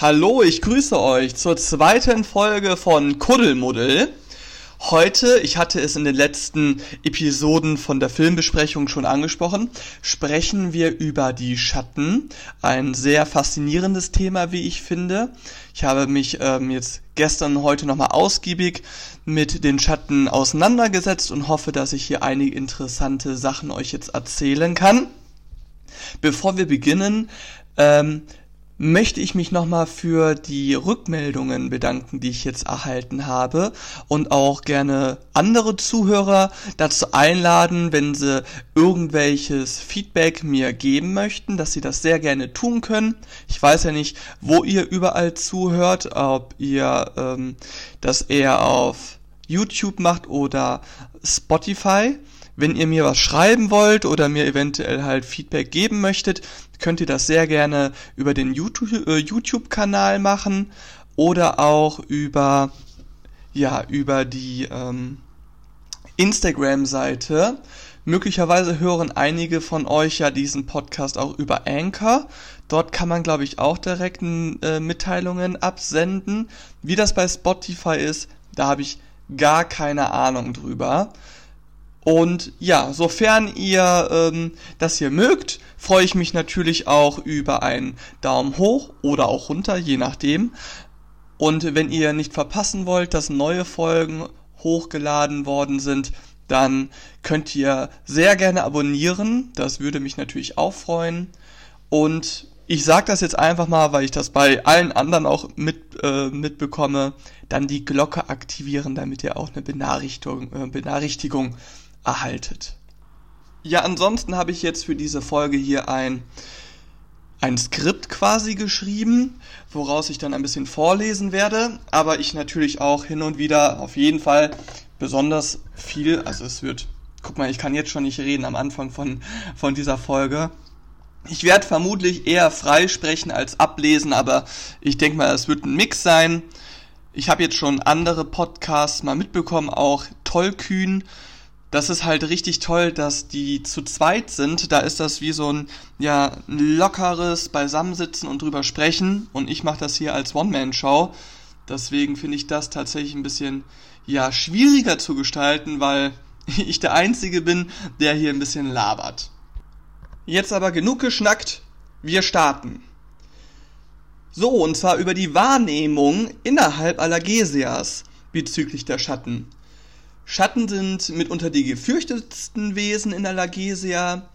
Hallo, ich grüße euch zur zweiten Folge von Kuddelmuddel. Heute, ich hatte es in den letzten Episoden von der Filmbesprechung schon angesprochen, sprechen wir über die Schatten. Ein sehr faszinierendes Thema, wie ich finde. Ich habe mich ähm, jetzt gestern und heute nochmal ausgiebig mit den Schatten auseinandergesetzt und hoffe, dass ich hier einige interessante Sachen euch jetzt erzählen kann. Bevor wir beginnen, ähm, möchte ich mich nochmal für die Rückmeldungen bedanken, die ich jetzt erhalten habe und auch gerne andere Zuhörer dazu einladen, wenn sie irgendwelches Feedback mir geben möchten, dass sie das sehr gerne tun können. Ich weiß ja nicht, wo ihr überall zuhört, ob ihr ähm, das eher auf YouTube macht oder Spotify. Wenn ihr mir was schreiben wollt oder mir eventuell halt Feedback geben möchtet, könnt ihr das sehr gerne über den äh, YouTube-Kanal machen oder auch über, ja, über die ähm, Instagram-Seite. Möglicherweise hören einige von euch ja diesen Podcast auch über Anchor. Dort kann man, glaube ich, auch direkt äh, Mitteilungen absenden. Wie das bei Spotify ist, da habe ich gar keine Ahnung drüber. Und ja, sofern ihr ähm, das hier mögt, freue ich mich natürlich auch über einen Daumen hoch oder auch runter, je nachdem. Und wenn ihr nicht verpassen wollt, dass neue Folgen hochgeladen worden sind, dann könnt ihr sehr gerne abonnieren. Das würde mich natürlich auch freuen. Und ich sage das jetzt einfach mal, weil ich das bei allen anderen auch mit, äh, mitbekomme, dann die Glocke aktivieren, damit ihr auch eine Benachrichtigung, äh, Benachrichtigung erhaltet. Ja, ansonsten habe ich jetzt für diese Folge hier ein, ein Skript quasi geschrieben, woraus ich dann ein bisschen vorlesen werde, aber ich natürlich auch hin und wieder auf jeden Fall besonders viel, also es wird, guck mal, ich kann jetzt schon nicht reden am Anfang von, von dieser Folge. Ich werde vermutlich eher frei sprechen als ablesen, aber ich denke mal, es wird ein Mix sein. Ich habe jetzt schon andere Podcasts mal mitbekommen, auch Tollkühn das ist halt richtig toll, dass die zu zweit sind. Da ist das wie so ein ja lockeres Beisammensitzen und drüber sprechen. Und ich mache das hier als One-Man-Show. Deswegen finde ich das tatsächlich ein bisschen ja schwieriger zu gestalten, weil ich der Einzige bin, der hier ein bisschen labert. Jetzt aber genug geschnackt. Wir starten. So, und zwar über die Wahrnehmung innerhalb Allergesias bezüglich der Schatten. Schatten sind mitunter die gefürchtetsten Wesen in der Lagesia.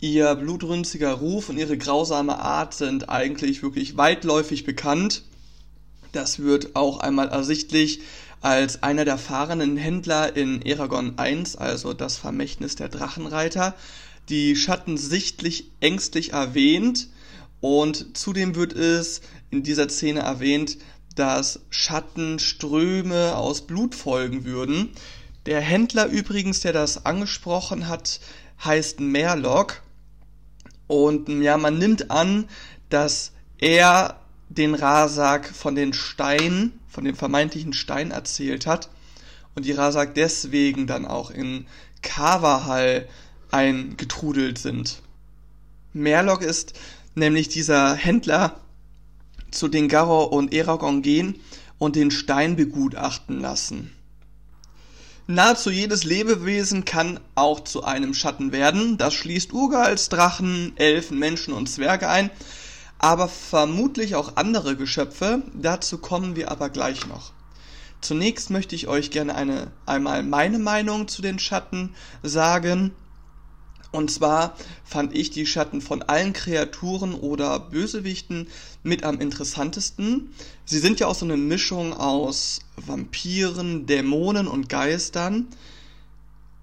Ihr blutrünstiger Ruf und ihre grausame Art sind eigentlich wirklich weitläufig bekannt. Das wird auch einmal ersichtlich, als einer der fahrenden Händler in Eragon I, also das Vermächtnis der Drachenreiter, die Schatten sichtlich ängstlich erwähnt und zudem wird es in dieser Szene erwähnt, dass Schattenströme aus Blut folgen würden. Der Händler übrigens, der das angesprochen hat, heißt Merlock. Und ja, man nimmt an, dass er den Rasak von den Steinen, von dem vermeintlichen Stein erzählt hat. Und die Rasak deswegen dann auch in Kavahal eingetrudelt sind. Merlock ist nämlich dieser Händler, zu den Garo und Eragon gehen und den Stein begutachten lassen. Nahezu jedes Lebewesen kann auch zu einem Schatten werden. Das schließt Urgals, Drachen, Elfen, Menschen und Zwerge ein, aber vermutlich auch andere Geschöpfe. Dazu kommen wir aber gleich noch. Zunächst möchte ich euch gerne eine, einmal meine Meinung zu den Schatten sagen. Und zwar fand ich die Schatten von allen Kreaturen oder Bösewichten mit am interessantesten. Sie sind ja auch so eine Mischung aus Vampiren, Dämonen und Geistern.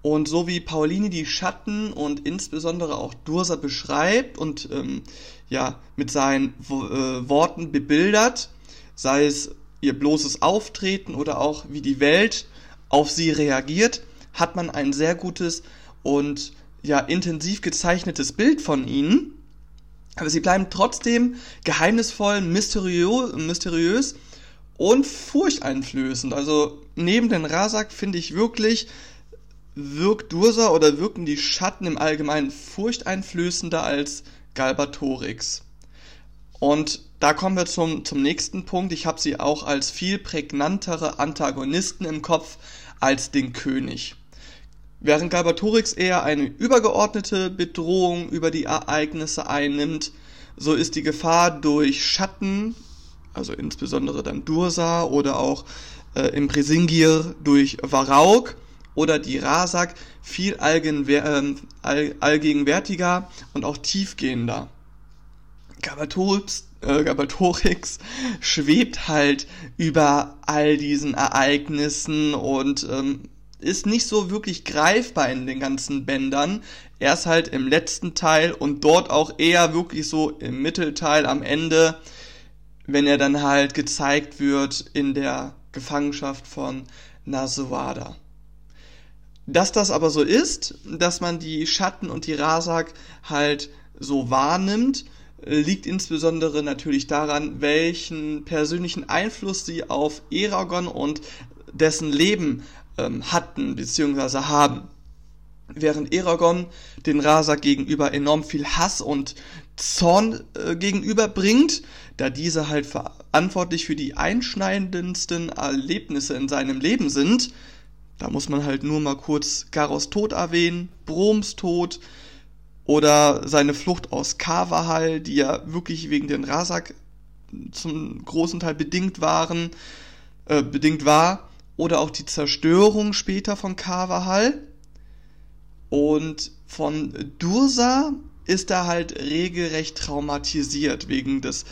Und so wie Pauline die Schatten und insbesondere auch Dursa beschreibt und ähm, ja mit seinen äh, Worten bebildert, sei es ihr bloßes Auftreten oder auch wie die Welt auf sie reagiert, hat man ein sehr gutes und ja intensiv gezeichnetes Bild von ihnen, aber sie bleiben trotzdem geheimnisvoll, mysteriö mysteriös und furchteinflößend. Also neben den Rasak finde ich wirklich wirkt Dursa oder wirken die Schatten im Allgemeinen furchteinflößender als Galbatorix. Und da kommen wir zum, zum nächsten Punkt. Ich habe sie auch als viel prägnantere Antagonisten im Kopf als den König. Während Galbatorix eher eine übergeordnete Bedrohung über die Ereignisse einnimmt, so ist die Gefahr durch Schatten, also insbesondere dann Dursa oder auch äh, im Brisingir durch Varauk oder die Rasak viel äh, allgegenwärtiger und auch tiefgehender. Gabatorix, äh, schwebt halt über all diesen Ereignissen und ähm, ist nicht so wirklich greifbar in den ganzen Bändern. Erst halt im letzten Teil und dort auch eher wirklich so im Mittelteil am Ende, wenn er dann halt gezeigt wird in der Gefangenschaft von Nasuada. Dass das aber so ist, dass man die Schatten und die Rasak halt so wahrnimmt, liegt insbesondere natürlich daran, welchen persönlichen Einfluss sie auf Eragon und dessen Leben ähm, hatten bzw. haben. Während Eragon den Rasak gegenüber enorm viel Hass und Zorn äh, gegenüberbringt, da diese halt verantwortlich für die einschneidendsten Erlebnisse in seinem Leben sind. Da muss man halt nur mal kurz Garos Tod erwähnen, Broms Tod oder seine Flucht aus Kavahal, die ja wirklich wegen den Rasak zum großen Teil bedingt waren, äh, bedingt war oder auch die Zerstörung später von Carvajal. Und von Dursa ist er halt regelrecht traumatisiert wegen des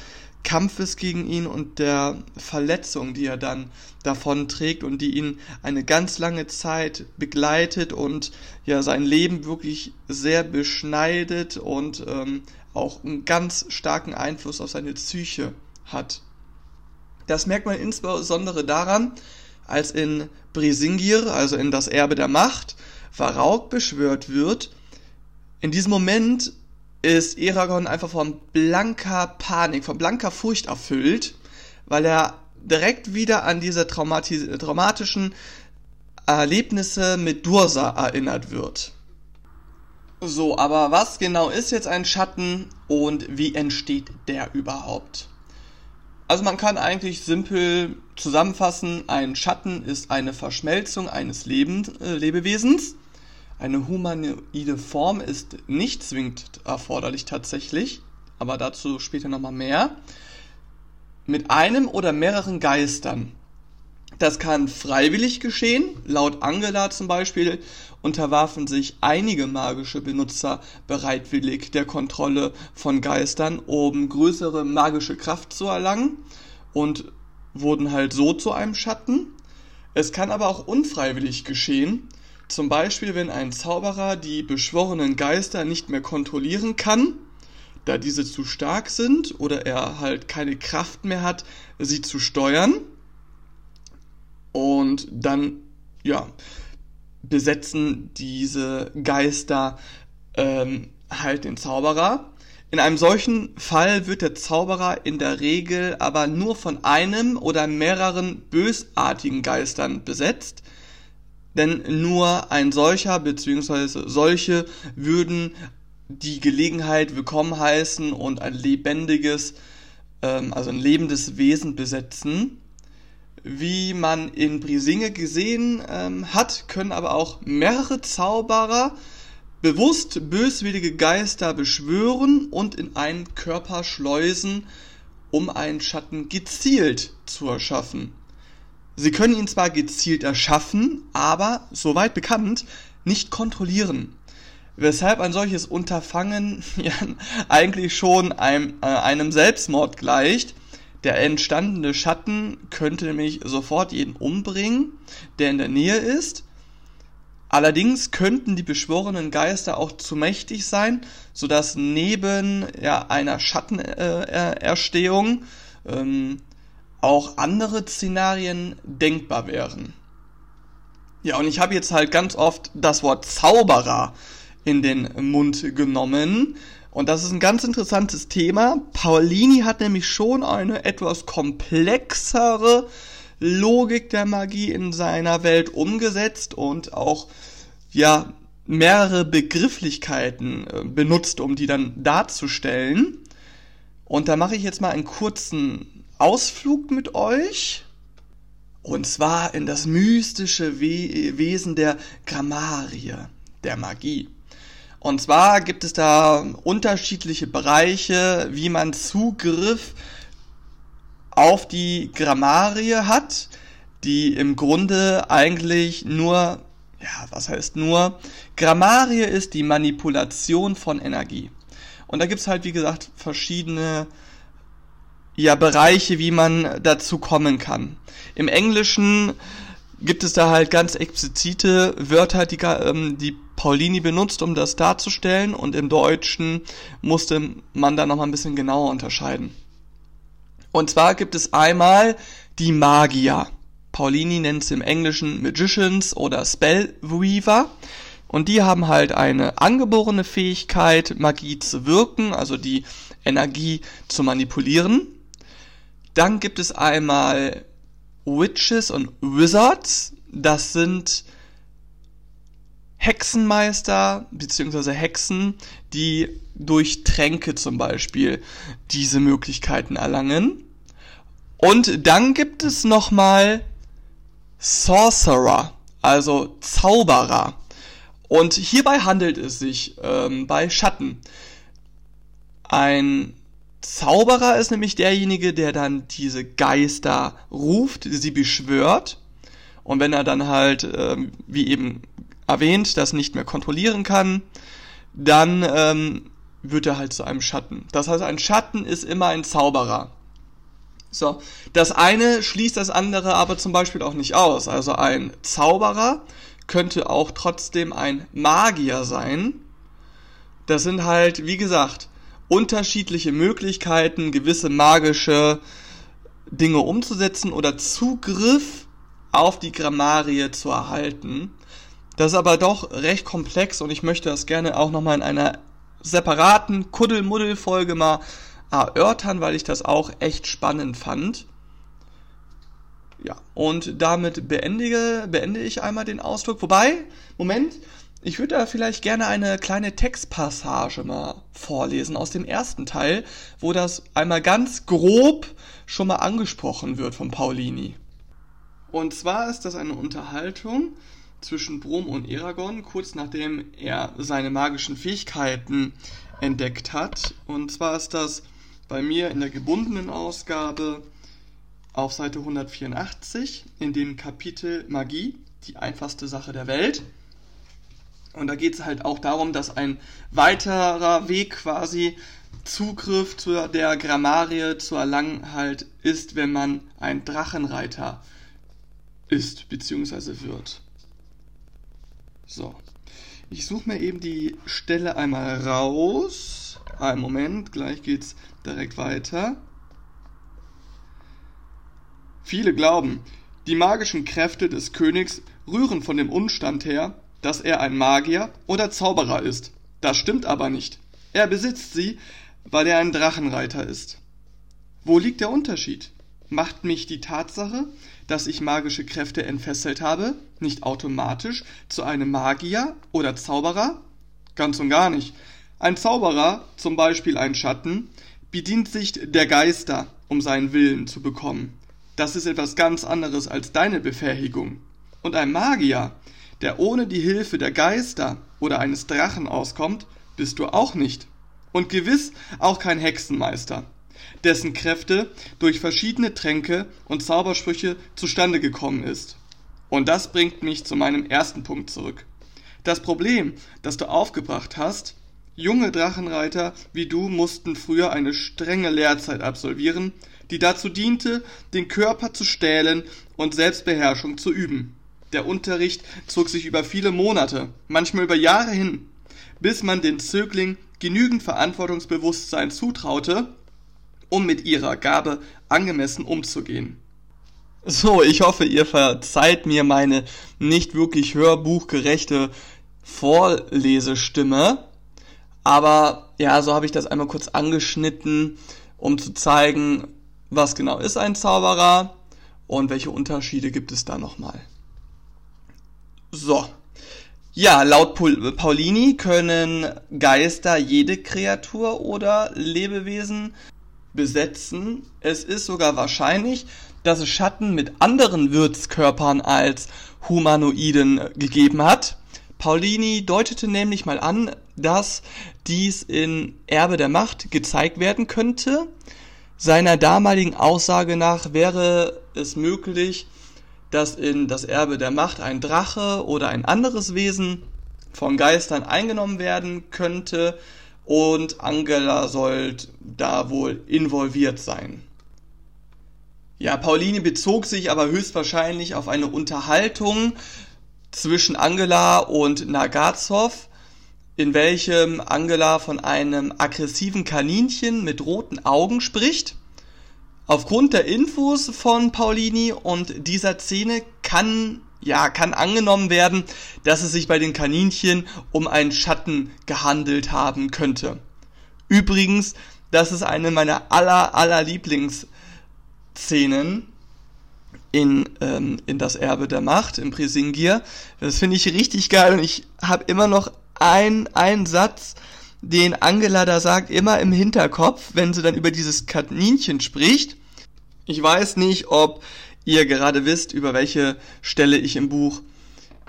Kampfes gegen ihn und der Verletzung, die er dann davon trägt und die ihn eine ganz lange Zeit begleitet und ja sein Leben wirklich sehr beschneidet und ähm, auch einen ganz starken Einfluss auf seine Psyche hat. Das merkt man insbesondere daran, als in Brisingir, also in das Erbe der Macht, Varauk beschwört wird. In diesem Moment ist Eragon einfach von blanker Panik, von blanker Furcht erfüllt, weil er direkt wieder an diese traumatischen Erlebnisse mit Dursa erinnert wird. So, aber was genau ist jetzt ein Schatten und wie entsteht der überhaupt? Also man kann eigentlich simpel zusammenfassen, ein Schatten ist eine Verschmelzung eines Leben, äh, Lebewesens. Eine humanoide Form ist nicht zwingend erforderlich tatsächlich, aber dazu später nochmal mehr. Mit einem oder mehreren Geistern. Das kann freiwillig geschehen. Laut Angela zum Beispiel unterwarfen sich einige magische Benutzer bereitwillig der Kontrolle von Geistern, um größere magische Kraft zu erlangen und wurden halt so zu einem Schatten. Es kann aber auch unfreiwillig geschehen. Zum Beispiel, wenn ein Zauberer die beschworenen Geister nicht mehr kontrollieren kann, da diese zu stark sind oder er halt keine Kraft mehr hat, sie zu steuern und dann, ja, besetzen diese Geister ähm, halt den Zauberer. In einem solchen Fall wird der Zauberer in der Regel aber nur von einem oder mehreren bösartigen Geistern besetzt, denn nur ein solcher bzw. solche würden die Gelegenheit willkommen heißen und ein lebendiges, ähm, also ein lebendes Wesen besetzen. Wie man in Brisinge gesehen ähm, hat, können aber auch mehrere Zauberer bewusst böswillige Geister beschwören und in einen Körper schleusen, um einen Schatten gezielt zu erschaffen. Sie können ihn zwar gezielt erschaffen, aber, soweit bekannt, nicht kontrollieren. Weshalb ein solches Unterfangen ja, eigentlich schon einem, äh, einem Selbstmord gleicht, der entstandene Schatten könnte nämlich sofort jeden umbringen, der in der Nähe ist. Allerdings könnten die beschworenen Geister auch zu mächtig sein, sodass neben ja, einer Schattenerstehung äh, ähm, auch andere Szenarien denkbar wären. Ja, und ich habe jetzt halt ganz oft das Wort Zauberer in den Mund genommen, und das ist ein ganz interessantes Thema. Paulini hat nämlich schon eine etwas komplexere Logik der Magie in seiner Welt umgesetzt und auch, ja, mehrere Begrifflichkeiten äh, benutzt, um die dann darzustellen. Und da mache ich jetzt mal einen kurzen Ausflug mit euch. Und zwar in das mystische We Wesen der Grammarie, der Magie. Und zwar gibt es da unterschiedliche Bereiche, wie man Zugriff auf die Grammarie hat, die im Grunde eigentlich nur, ja, was heißt nur, Grammarie ist die Manipulation von Energie. Und da gibt's halt, wie gesagt, verschiedene ja, Bereiche, wie man dazu kommen kann. Im Englischen gibt es da halt ganz explizite Wörter, die, ähm, die Paulini benutzt, um das darzustellen. Und im Deutschen musste man da nochmal ein bisschen genauer unterscheiden. Und zwar gibt es einmal die Magier. Paulini nennt es im Englischen Magicians oder Spellweaver. Und die haben halt eine angeborene Fähigkeit, Magie zu wirken, also die Energie zu manipulieren. Dann gibt es einmal Witches und Wizards. Das sind Hexenmeister bzw. Hexen, die durch Tränke zum Beispiel diese Möglichkeiten erlangen. Und dann gibt es nochmal Sorcerer, also Zauberer. Und hierbei handelt es sich ähm, bei Schatten. Ein Zauberer ist nämlich derjenige, der dann diese Geister ruft, sie beschwört. Und wenn er dann halt, ähm, wie eben erwähnt, das nicht mehr kontrollieren kann, dann ähm, wird er halt zu einem Schatten. Das heißt, ein Schatten ist immer ein Zauberer. So, das eine schließt das andere aber zum Beispiel auch nicht aus. Also ein Zauberer könnte auch trotzdem ein Magier sein. Das sind halt, wie gesagt, unterschiedliche Möglichkeiten, gewisse magische Dinge umzusetzen oder Zugriff auf die Grammarie zu erhalten. Das ist aber doch recht komplex und ich möchte das gerne auch nochmal in einer separaten Kuddelmuddel-Folge mal erörtern, weil ich das auch echt spannend fand. Ja, und damit beendige, beende ich einmal den Ausdruck. Wobei, Moment, ich würde da vielleicht gerne eine kleine Textpassage mal vorlesen aus dem ersten Teil, wo das einmal ganz grob schon mal angesprochen wird von Paulini. Und zwar ist das eine Unterhaltung zwischen Brom und Eragon, kurz nachdem er seine magischen Fähigkeiten entdeckt hat. Und zwar ist das bei mir in der gebundenen Ausgabe auf Seite 184 in dem Kapitel Magie, die einfachste Sache der Welt. Und da geht es halt auch darum, dass ein weiterer Weg quasi Zugriff zu der Grammarie zu erlangen halt ist, wenn man ein Drachenreiter ist bzw. wird. So. Ich suche mir eben die Stelle einmal raus. Einen Moment, gleich geht's direkt weiter. Viele glauben, die magischen Kräfte des Königs rühren von dem Umstand her, dass er ein Magier oder Zauberer ist. Das stimmt aber nicht. Er besitzt sie, weil er ein Drachenreiter ist. Wo liegt der Unterschied? Macht mich die Tatsache, dass ich magische Kräfte entfesselt habe, nicht automatisch zu einem Magier oder Zauberer? Ganz und gar nicht. Ein Zauberer, zum Beispiel ein Schatten, bedient sich der Geister, um seinen Willen zu bekommen. Das ist etwas ganz anderes als deine Befähigung. Und ein Magier, der ohne die Hilfe der Geister oder eines Drachen auskommt, bist du auch nicht. Und gewiss auch kein Hexenmeister dessen Kräfte durch verschiedene Tränke und Zaubersprüche zustande gekommen ist. Und das bringt mich zu meinem ersten Punkt zurück. Das Problem, das du aufgebracht hast, junge Drachenreiter wie du mussten früher eine strenge Lehrzeit absolvieren, die dazu diente, den Körper zu stählen und Selbstbeherrschung zu üben. Der Unterricht zog sich über viele Monate, manchmal über Jahre hin, bis man den Zögling genügend Verantwortungsbewusstsein zutraute, um mit ihrer Gabe angemessen umzugehen. So, ich hoffe, ihr verzeiht mir meine nicht wirklich hörbuchgerechte Vorlesestimme. Aber ja, so habe ich das einmal kurz angeschnitten, um zu zeigen, was genau ist ein Zauberer und welche Unterschiede gibt es da nochmal. So. Ja, laut Paulini können Geister jede Kreatur oder Lebewesen besetzen. Es ist sogar wahrscheinlich, dass es Schatten mit anderen Wirtskörpern als Humanoiden gegeben hat. Paulini deutete nämlich mal an, dass dies in Erbe der Macht gezeigt werden könnte. Seiner damaligen Aussage nach wäre es möglich, dass in das Erbe der Macht ein Drache oder ein anderes Wesen von Geistern eingenommen werden könnte und Angela soll da wohl involviert sein. Ja, Pauline bezog sich aber höchstwahrscheinlich auf eine Unterhaltung zwischen Angela und Nagazov, in welchem Angela von einem aggressiven Kaninchen mit roten Augen spricht. Aufgrund der Infos von Paulini und dieser Szene kann ja, kann angenommen werden, dass es sich bei den Kaninchen um einen Schatten gehandelt haben könnte. Übrigens, das ist eine meiner aller, aller Lieblingsszenen in, ähm, in das Erbe der Macht, im Prisingir. Das finde ich richtig geil und ich habe immer noch ein, einen Satz, den Angela da sagt, immer im Hinterkopf, wenn sie dann über dieses Kaninchen spricht. Ich weiß nicht, ob ihr gerade wisst, über welche Stelle ich im Buch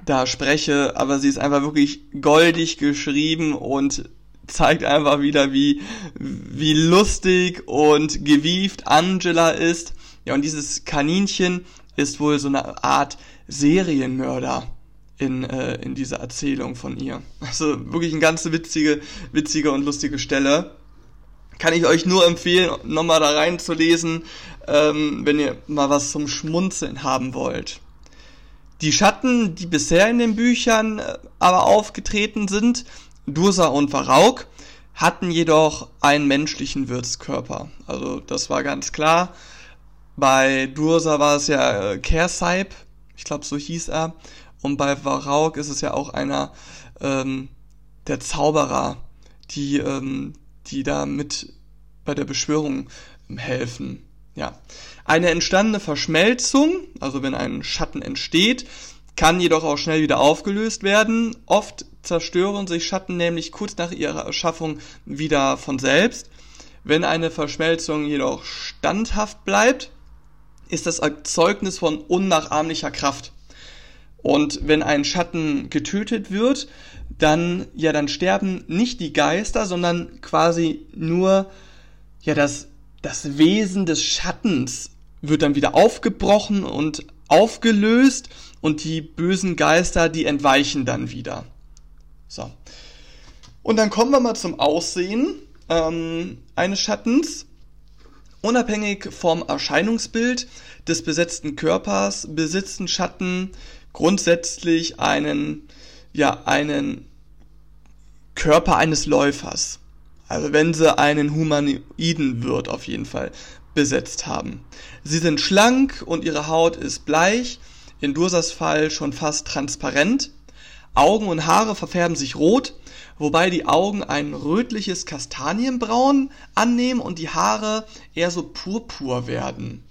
da spreche, aber sie ist einfach wirklich goldig geschrieben und zeigt einfach wieder, wie, wie lustig und gewieft Angela ist. Ja, und dieses Kaninchen ist wohl so eine Art Serienmörder in, äh, in dieser Erzählung von ihr. Also wirklich eine ganz witzige, witzige und lustige Stelle. Kann ich euch nur empfehlen, nochmal da reinzulesen ähm, wenn ihr mal was zum Schmunzeln haben wollt. Die Schatten, die bisher in den Büchern äh, aber aufgetreten sind, Dursa und Varauk, hatten jedoch einen menschlichen Wirtskörper. Also das war ganz klar. Bei Dursa war es ja äh, Kersaib, ich glaube so hieß er. Und bei Varauk ist es ja auch einer ähm, der Zauberer, die, ähm, die da mit bei der Beschwörung helfen. Ja. Eine entstandene Verschmelzung, also wenn ein Schatten entsteht, kann jedoch auch schnell wieder aufgelöst werden. Oft zerstören sich Schatten nämlich kurz nach ihrer Erschaffung wieder von selbst. Wenn eine Verschmelzung jedoch standhaft bleibt, ist das Erzeugnis von unnachahmlicher Kraft. Und wenn ein Schatten getötet wird, dann, ja, dann sterben nicht die Geister, sondern quasi nur, ja, das das Wesen des Schattens wird dann wieder aufgebrochen und aufgelöst und die bösen Geister, die entweichen dann wieder. So. Und dann kommen wir mal zum Aussehen ähm, eines Schattens. Unabhängig vom Erscheinungsbild des besetzten Körpers besitzen Schatten grundsätzlich einen, ja, einen Körper eines Läufers. Also wenn sie einen Humanoiden Wirt auf jeden Fall besetzt haben. Sie sind schlank und ihre Haut ist bleich, in Dursas Fall schon fast transparent. Augen und Haare verfärben sich rot, wobei die Augen ein rötliches Kastanienbraun annehmen und die Haare eher so purpur werden.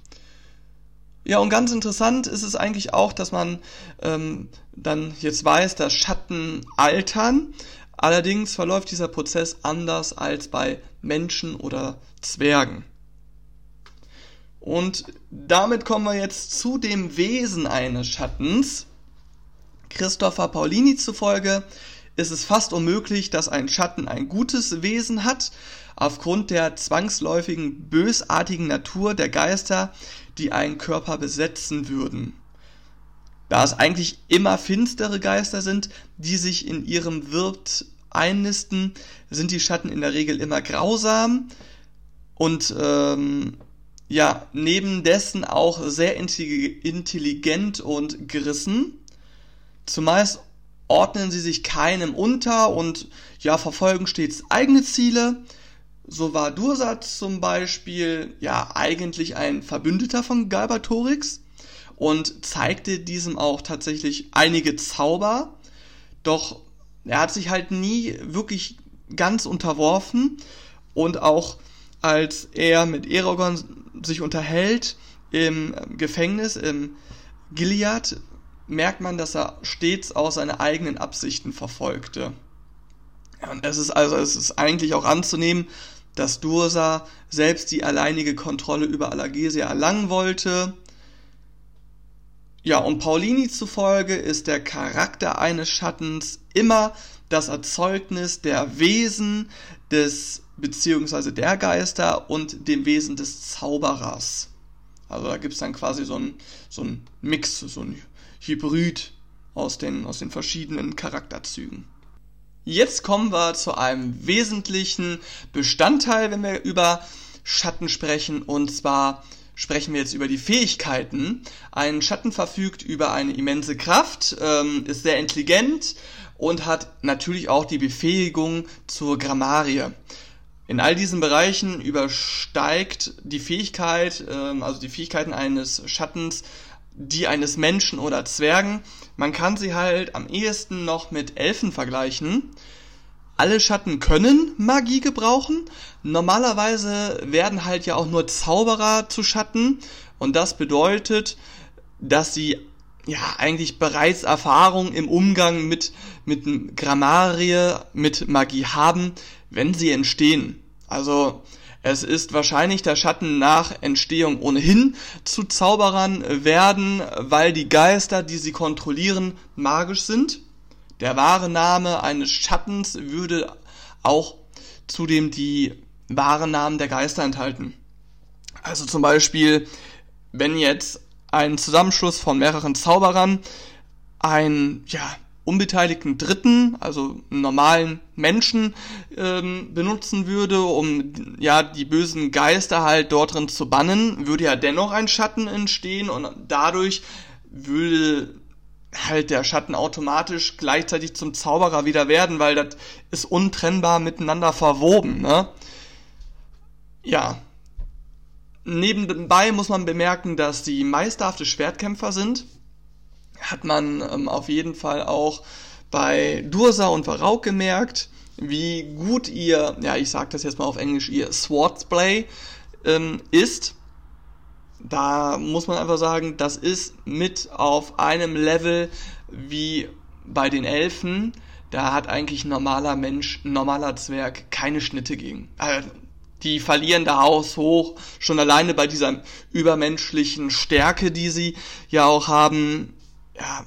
Ja, und ganz interessant ist es eigentlich auch, dass man ähm, dann jetzt weiß, dass Schatten altern. Allerdings verläuft dieser Prozess anders als bei Menschen oder Zwergen. Und damit kommen wir jetzt zu dem Wesen eines Schattens. Christopher Paulini zufolge ist es fast unmöglich, dass ein Schatten ein gutes Wesen hat, aufgrund der zwangsläufigen bösartigen Natur der Geister, die einen Körper besetzen würden. Da es eigentlich immer finstere Geister sind, die sich in ihrem Wirt einnisten, sind die Schatten in der Regel immer grausam und ähm, ja, neben dessen auch sehr intelligent und gerissen. Zumeist ordnen sie sich keinem unter und ja, verfolgen stets eigene Ziele. So war Dursat zum Beispiel ja eigentlich ein Verbündeter von Galbatorix und zeigte diesem auch tatsächlich einige Zauber. Doch er hat sich halt nie wirklich ganz unterworfen und auch als er mit Eragon sich unterhält im Gefängnis, im Gilead, merkt man, dass er stets auch seine eigenen Absichten verfolgte. Und es ist also, es ist eigentlich auch anzunehmen, dass Dursa selbst die alleinige Kontrolle über Allergesia erlangen wollte. Ja, und Paulini zufolge ist der Charakter eines Schattens immer das Erzeugnis der Wesen des beziehungsweise der Geister und dem Wesen des Zauberers. Also da gibt es dann quasi so ein, so ein Mix, so ein Hybrid aus den, aus den verschiedenen Charakterzügen. Jetzt kommen wir zu einem wesentlichen Bestandteil, wenn wir über Schatten sprechen, und zwar sprechen wir jetzt über die Fähigkeiten. Ein Schatten verfügt über eine immense Kraft, ähm, ist sehr intelligent und hat natürlich auch die Befähigung zur Grammarie. In all diesen Bereichen übersteigt die Fähigkeit, ähm, also die Fähigkeiten eines Schattens, die eines Menschen oder Zwergen. Man kann sie halt am ehesten noch mit Elfen vergleichen. Alle Schatten können Magie gebrauchen. Normalerweise werden halt ja auch nur Zauberer zu Schatten. Und das bedeutet, dass sie ja eigentlich bereits Erfahrung im Umgang mit, mit Grammarie, mit Magie haben, wenn sie entstehen. Also es ist wahrscheinlich der Schatten nach Entstehung ohnehin zu Zauberern werden, weil die Geister, die sie kontrollieren, magisch sind. Der wahre Name eines Schattens würde auch zudem die wahren Namen der Geister enthalten. Also zum Beispiel, wenn jetzt ein Zusammenschluss von mehreren Zauberern ein ja, unbeteiligten Dritten, also normalen Menschen ähm, benutzen würde, um ja die bösen Geister halt dort drin zu bannen, würde ja dennoch ein Schatten entstehen und dadurch würde halt der Schatten automatisch gleichzeitig zum Zauberer wieder werden, weil das ist untrennbar miteinander verwoben, ne? Ja. Nebenbei muss man bemerken, dass die meisterhafte Schwertkämpfer sind hat man ähm, auf jeden Fall auch bei Dursa und Varau gemerkt, wie gut ihr, ja, ich sag das jetzt mal auf Englisch, ihr Swordsplay ähm, ist. Da muss man einfach sagen, das ist mit auf einem Level wie bei den Elfen. Da hat eigentlich ein normaler Mensch, ein normaler Zwerg keine Schnitte gegen. Also, die verlieren da Haus hoch, schon alleine bei dieser übermenschlichen Stärke, die sie ja auch haben, ja,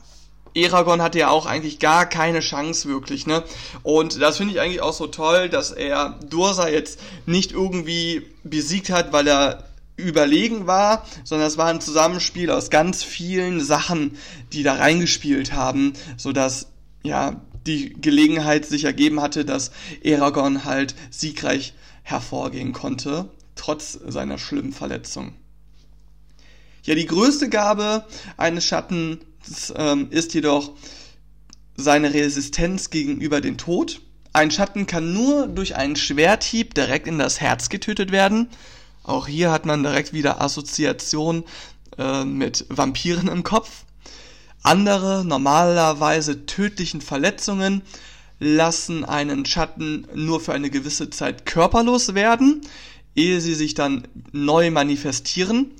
Eragon hatte ja auch eigentlich gar keine Chance wirklich, ne? Und das finde ich eigentlich auch so toll, dass er Dursa jetzt nicht irgendwie besiegt hat, weil er überlegen war, sondern es war ein Zusammenspiel aus ganz vielen Sachen, die da reingespielt haben, so dass ja die Gelegenheit sich ergeben hatte, dass Eragon halt siegreich hervorgehen konnte, trotz seiner schlimmen Verletzung. Ja, die größte Gabe eines Schatten ähm, ist jedoch seine Resistenz gegenüber dem Tod. Ein Schatten kann nur durch einen Schwerthieb direkt in das Herz getötet werden. Auch hier hat man direkt wieder Assoziation äh, mit Vampiren im Kopf. Andere normalerweise tödlichen Verletzungen lassen einen Schatten nur für eine gewisse Zeit körperlos werden, ehe sie sich dann neu manifestieren.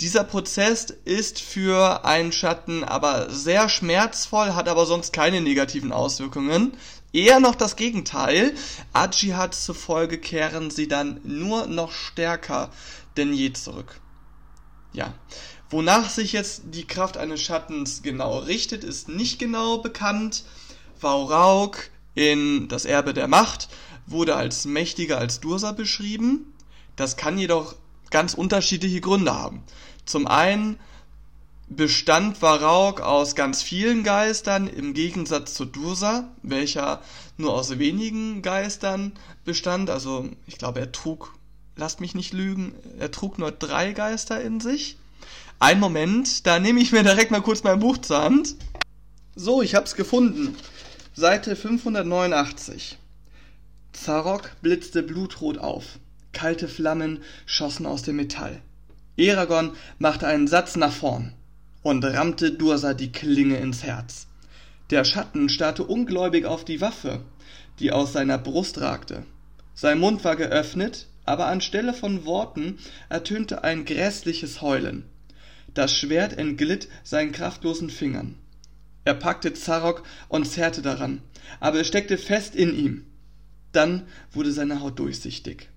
Dieser Prozess ist für einen Schatten aber sehr schmerzvoll, hat aber sonst keine negativen Auswirkungen. Eher noch das Gegenteil. Ajihad zufolge kehren sie dann nur noch stärker denn je zurück. Ja. Wonach sich jetzt die Kraft eines Schattens genau richtet, ist nicht genau bekannt. Vaurauk in Das Erbe der Macht wurde als mächtiger als Dursa beschrieben. Das kann jedoch ganz unterschiedliche Gründe haben. Zum einen bestand Varrock aus ganz vielen Geistern im Gegensatz zu Dursa, welcher nur aus wenigen Geistern bestand. Also ich glaube, er trug, lasst mich nicht lügen, er trug nur drei Geister in sich. Ein Moment, da nehme ich mir direkt mal kurz mein Buch zur Hand. So, ich hab's gefunden. Seite 589. Zarok blitzte blutrot auf. Kalte Flammen schossen aus dem Metall. Eragon machte einen Satz nach vorn und rammte Dursa die Klinge ins Herz. Der Schatten starrte ungläubig auf die Waffe, die aus seiner Brust ragte. Sein Mund war geöffnet, aber anstelle von Worten ertönte ein gräßliches Heulen. Das Schwert entglitt seinen kraftlosen Fingern. Er packte Zarok und zerrte daran, aber es steckte fest in ihm. Dann wurde seine Haut durchsichtig.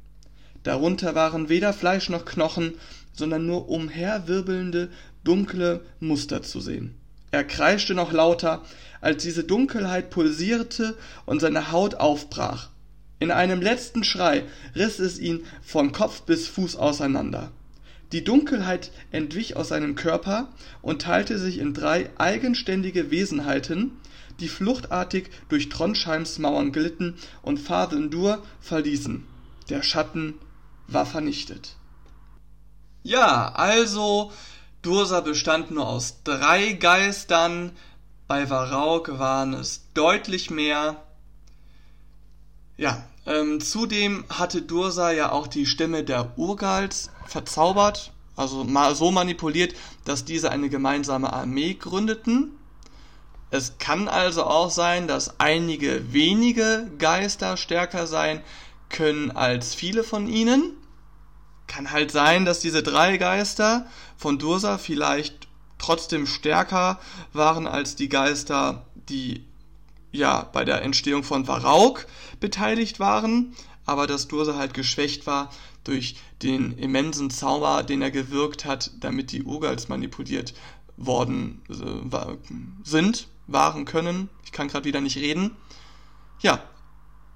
Darunter waren weder Fleisch noch Knochen, sondern nur umherwirbelnde, dunkle Muster zu sehen. Er kreischte noch lauter, als diese Dunkelheit pulsierte und seine Haut aufbrach. In einem letzten Schrei riss es ihn von Kopf bis Fuß auseinander. Die Dunkelheit entwich aus seinem Körper und teilte sich in drei eigenständige Wesenheiten, die fluchtartig durch Trondheims Mauern glitten und Fathendur verließen. Der Schatten war vernichtet. Ja, also Dursa bestand nur aus drei Geistern, bei Varauk waren es deutlich mehr. Ja, ähm, zudem hatte Dursa ja auch die Stimme der Urgals verzaubert, also mal so manipuliert, dass diese eine gemeinsame Armee gründeten. Es kann also auch sein, dass einige wenige Geister stärker sein können als viele von ihnen. Kann halt sein, dass diese drei Geister von Dursa vielleicht trotzdem stärker waren als die Geister, die ja bei der Entstehung von Varauk beteiligt waren, aber dass Dursa halt geschwächt war durch den immensen Zauber, den er gewirkt hat, damit die Urgals manipuliert worden äh, sind, waren können. Ich kann gerade wieder nicht reden. Ja,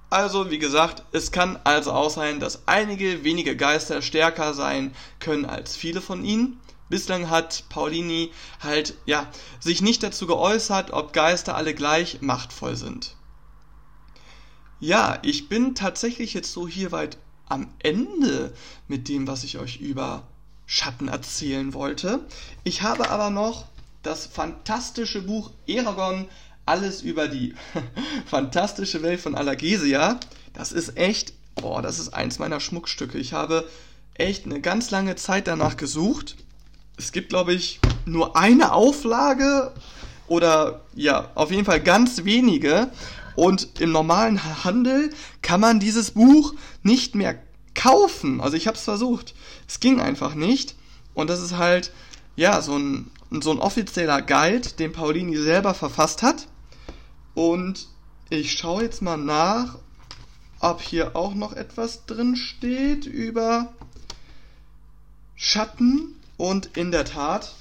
also wie gesagt, es kann also auch sein, dass einige wenige Geister stärker sein können als viele von ihnen. Bislang hat Paulini halt, ja, sich nicht dazu geäußert, ob Geister alle gleich machtvoll sind. Ja, ich bin tatsächlich jetzt so hier weit am Ende mit dem, was ich euch über Schatten erzählen wollte. Ich habe aber noch das fantastische Buch Eragon, alles über die fantastische Welt von Allergesia. Das ist echt, boah, das ist eins meiner Schmuckstücke. Ich habe echt eine ganz lange Zeit danach gesucht. Es gibt, glaube ich, nur eine Auflage oder ja, auf jeden Fall ganz wenige. Und im normalen Handel kann man dieses Buch nicht mehr kaufen. Also ich habe es versucht. Es ging einfach nicht. Und das ist halt, ja, so ein, so ein offizieller Guide, den Paulini selber verfasst hat. Und ich schaue jetzt mal nach, ob hier auch noch etwas drin steht über Schatten. Und in der Tat,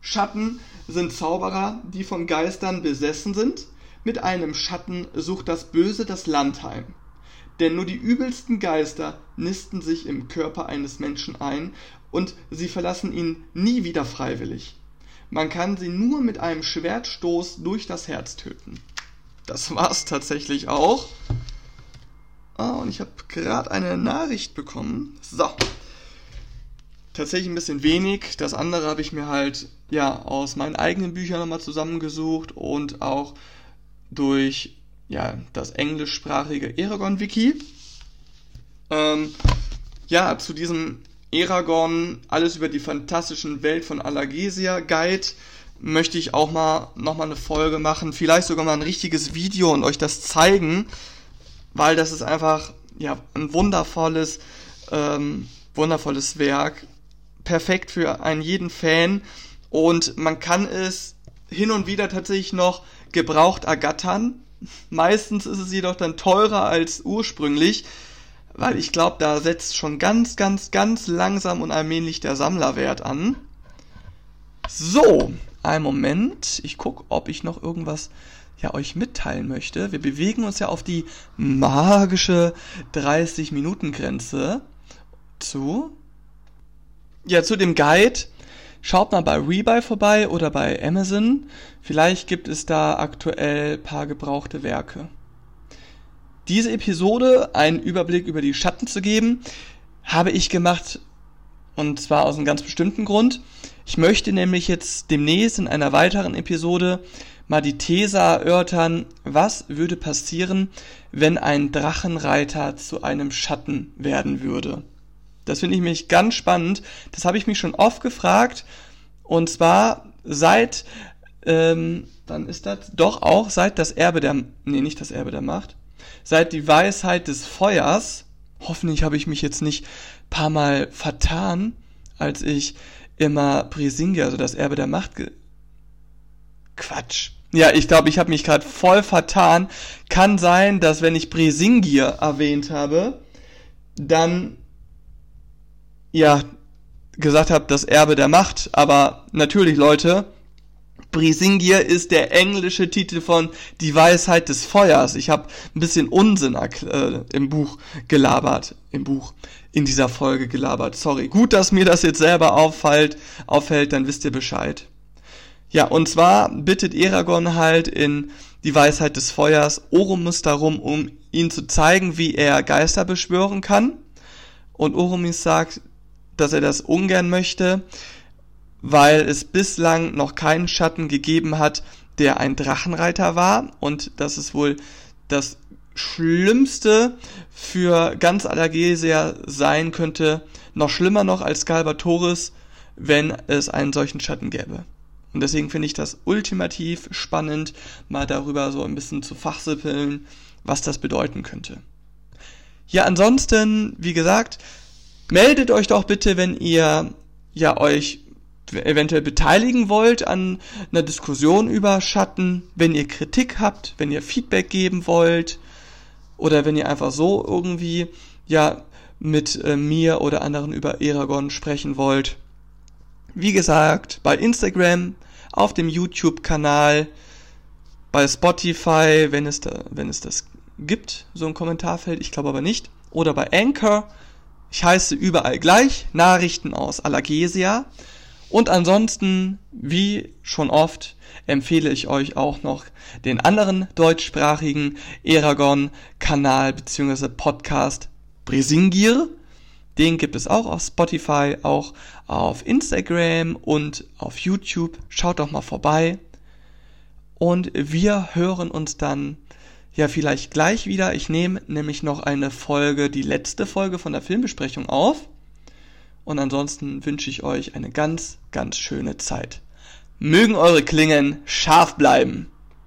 Schatten sind Zauberer, die von Geistern besessen sind mit einem Schatten sucht das Böse das Land heim. Denn nur die übelsten Geister nisten sich im Körper eines Menschen ein, und sie verlassen ihn nie wieder freiwillig. Man kann sie nur mit einem Schwertstoß durch das Herz töten. Das war's tatsächlich auch. Ah, und ich habe gerade eine Nachricht bekommen. So. Tatsächlich ein bisschen wenig. Das andere habe ich mir halt ja aus meinen eigenen Büchern nochmal zusammengesucht und auch durch ja, das englischsprachige Eragon-Wiki. Ähm, ja, zu diesem Eragon, alles über die fantastischen Welt von Allergesia Guide, möchte ich auch mal nochmal eine Folge machen, vielleicht sogar mal ein richtiges Video und euch das zeigen, weil das ist einfach ja ein wundervolles, ähm, wundervolles Werk, perfekt für einen jeden Fan. Und man kann es hin und wieder tatsächlich noch gebraucht ergattern. Meistens ist es jedoch dann teurer als ursprünglich, weil ich glaube, da setzt schon ganz, ganz, ganz langsam und allmählich der Sammlerwert an. So, einen Moment. Ich gucke, ob ich noch irgendwas ja euch mitteilen möchte. Wir bewegen uns ja auf die magische 30 Minuten Grenze zu. Ja, zu dem Guide Schaut mal bei Rebuy vorbei oder bei Amazon. Vielleicht gibt es da aktuell paar gebrauchte Werke. Diese Episode, einen Überblick über die Schatten zu geben, habe ich gemacht und zwar aus einem ganz bestimmten Grund. Ich möchte nämlich jetzt demnächst in einer weiteren Episode mal die These erörtern, was würde passieren, wenn ein Drachenreiter zu einem Schatten werden würde. Das finde ich mich ganz spannend. Das habe ich mich schon oft gefragt. Und zwar seit, ähm, dann ist das doch auch seit das Erbe der, nee, nicht das Erbe der Macht, seit die Weisheit des Feuers. Hoffentlich habe ich mich jetzt nicht paar Mal vertan, als ich immer Brisingia, also das Erbe der Macht, Quatsch. Ja, ich glaube, ich habe mich gerade voll vertan. Kann sein, dass wenn ich Brisingir erwähnt habe, dann ja gesagt habe, das Erbe der Macht. Aber natürlich, Leute, Brisingir ist der englische Titel von Die Weisheit des Feuers. Ich habe ein bisschen Unsinn äh, im Buch gelabert, im Buch in dieser Folge gelabert. Sorry. Gut, dass mir das jetzt selber auffällt, auffällt, dann wisst ihr Bescheid. Ja, und zwar bittet Eragon halt in Die Weisheit des Feuers Oromus darum, um ihn zu zeigen, wie er Geister beschwören kann. Und Oromis sagt, dass er das ungern möchte, weil es bislang noch keinen Schatten gegeben hat, der ein Drachenreiter war und das ist wohl das Schlimmste für ganz Allergesia sein könnte, noch schlimmer noch als Galbatoris, wenn es einen solchen Schatten gäbe. Und deswegen finde ich das ultimativ spannend, mal darüber so ein bisschen zu fachsippeln, was das bedeuten könnte. Ja, ansonsten, wie gesagt, meldet euch doch bitte, wenn ihr ja euch eventuell beteiligen wollt an einer Diskussion über Schatten, wenn ihr Kritik habt, wenn ihr Feedback geben wollt oder wenn ihr einfach so irgendwie ja mit äh, mir oder anderen über Eragon sprechen wollt. Wie gesagt, bei Instagram, auf dem YouTube-Kanal, bei Spotify, wenn es da, wenn es das gibt, so ein Kommentarfeld, ich glaube aber nicht, oder bei Anchor. Ich heiße überall gleich, Nachrichten aus Alagesia. Und ansonsten, wie schon oft, empfehle ich euch auch noch den anderen deutschsprachigen Eragon-Kanal bzw. Podcast Brisingir. Den gibt es auch auf Spotify, auch auf Instagram und auf YouTube. Schaut doch mal vorbei. Und wir hören uns dann ja vielleicht gleich wieder. Ich nehme nämlich noch eine Folge, die letzte Folge von der Filmbesprechung auf. Und ansonsten wünsche ich euch eine ganz, ganz schöne Zeit. Mögen eure Klingen scharf bleiben.